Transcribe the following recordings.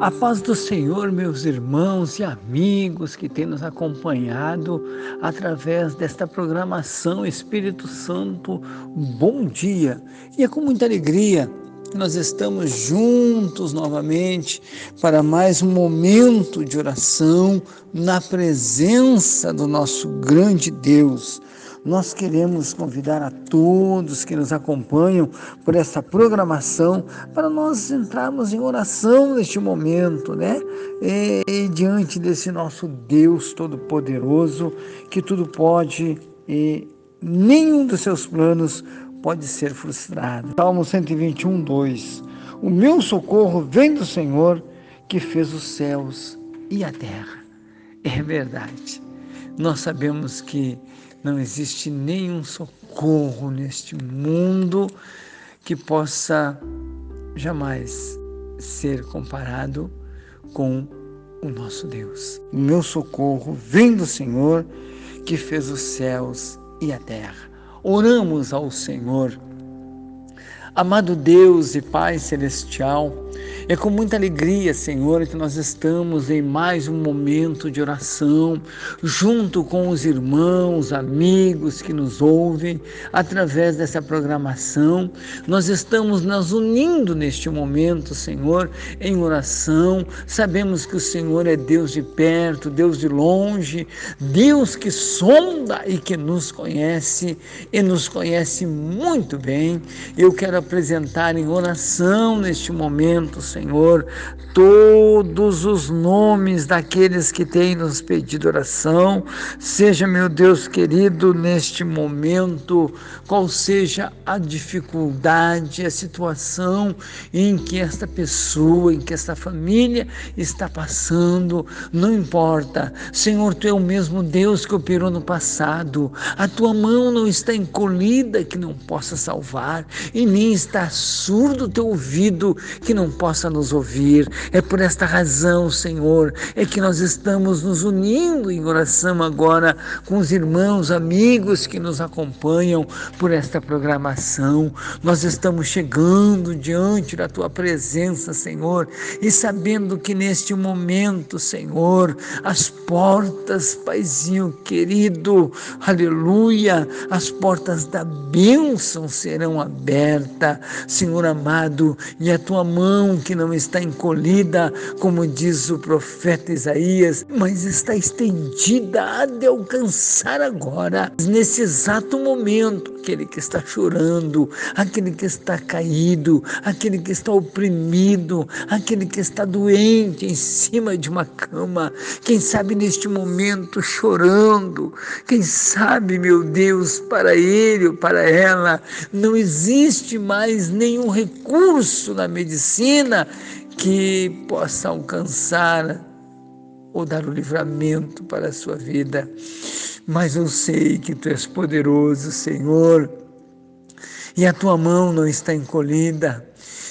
A paz do Senhor, meus irmãos e amigos que têm nos acompanhado através desta programação Espírito Santo, bom dia! E é com muita alegria que nós estamos juntos novamente para mais um momento de oração na presença do nosso grande Deus nós queremos convidar a todos que nos acompanham por essa programação para nós entrarmos em oração neste momento, né? E, e diante desse nosso Deus Todo-Poderoso, que tudo pode e nenhum dos seus planos pode ser frustrado. Salmo 121, 2. O meu socorro vem do Senhor que fez os céus e a terra. É verdade. Nós sabemos que não existe nenhum socorro neste mundo que possa jamais ser comparado com o nosso Deus. O meu socorro vem do Senhor que fez os céus e a terra. Oramos ao Senhor. Amado Deus e Pai Celestial, é com muita alegria, Senhor, que nós estamos em mais um momento de oração, junto com os irmãos, amigos que nos ouvem através dessa programação. Nós estamos nos unindo neste momento, Senhor, em oração. Sabemos que o Senhor é Deus de perto, Deus de longe, Deus que sonda e que nos conhece e nos conhece muito bem. Eu quero apresentar em oração neste momento, Senhor todos os nomes daqueles que têm nos pedido oração. Seja, meu Deus querido, neste momento, qual seja a dificuldade, a situação em que esta pessoa, em que esta família está passando, não importa. Senhor, tu é o mesmo Deus que operou no passado. A tua mão não está encolhida que não possa salvar, e nem está surdo o teu ouvido que não possa possa nos ouvir. É por esta razão, Senhor, é que nós estamos nos unindo em oração agora com os irmãos, amigos que nos acompanham por esta programação. Nós estamos chegando diante da tua presença, Senhor, e sabendo que neste momento, Senhor, as portas, Paizinho querido, aleluia, as portas da bênção serão abertas, Senhor amado, e a tua mão que não está encolhida, como diz o profeta Isaías, mas está estendida a de alcançar agora, nesse exato momento, aquele que está chorando, aquele que está caído, aquele que está oprimido, aquele que está doente em cima de uma cama, quem sabe neste momento chorando, quem sabe, meu Deus, para ele ou para ela não existe mais nenhum recurso na medicina que possa alcançar ou dar o livramento para a sua vida. Mas eu sei que tu és poderoso, Senhor, e a tua mão não está encolhida.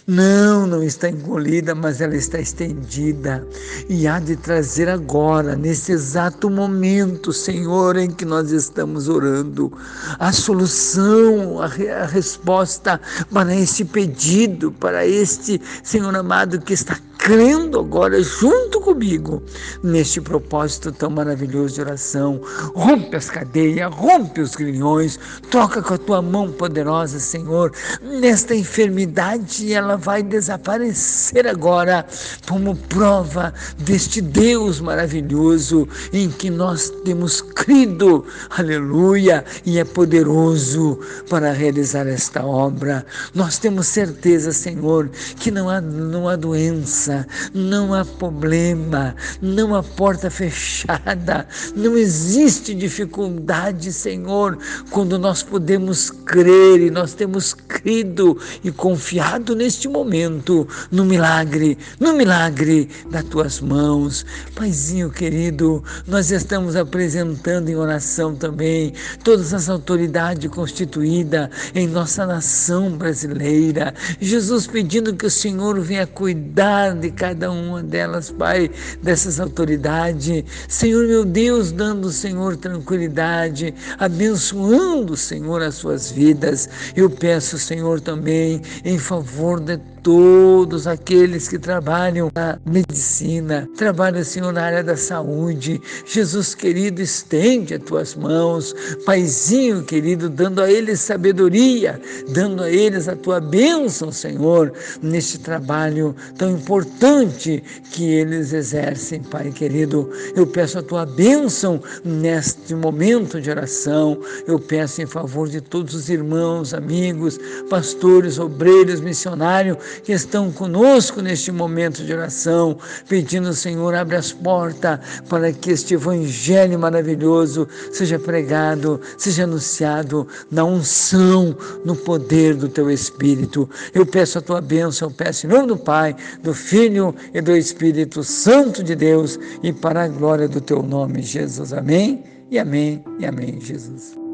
Não, não está encolhida, mas ela está estendida e há de trazer agora, nesse exato momento, Senhor, em que nós estamos orando, a solução, a, a resposta para esse pedido, para este Senhor amado que está crendo agora junto comigo neste propósito tão maravilhoso de oração. Rompe as cadeias, rompe os grilhões, toca com a tua mão poderosa, Senhor, nesta enfermidade, ela vai desaparecer agora como prova deste Deus maravilhoso em que nós temos crido, aleluia, e é poderoso para realizar esta obra. Nós temos certeza, Senhor, que não há, não há doença não há problema, não há porta fechada, não existe dificuldade, Senhor, quando nós podemos crer e nós temos crido e confiado neste momento no milagre, no milagre das tuas mãos. Paizinho querido, nós estamos apresentando em oração também todas as autoridades constituídas em nossa nação brasileira. Jesus pedindo que o Senhor venha cuidar de cada uma delas, Pai, dessas autoridades. Senhor, meu Deus, dando, Senhor, tranquilidade, abençoando, Senhor, as suas vidas. Eu peço, Senhor, também em favor de todos aqueles que trabalham na medicina, trabalham, Senhor, na área da saúde. Jesus querido, estende as tuas mãos, Paizinho querido, dando a eles sabedoria, dando a eles a tua bênção, Senhor, neste trabalho tão importante que eles exercem, Pai querido. Eu peço a tua bênção neste momento de oração. Eu peço em favor de todos os irmãos, amigos, pastores, obreiros, missionários que estão conosco neste momento de oração, pedindo, Senhor, abre as portas para que este evangelho maravilhoso seja pregado, seja anunciado na unção, no poder do teu Espírito. Eu peço a tua bênção, eu peço em nome do Pai, do Filho e do Espírito Santo de Deus e para a glória do teu nome, Jesus. Amém. E amém, e amém, Jesus.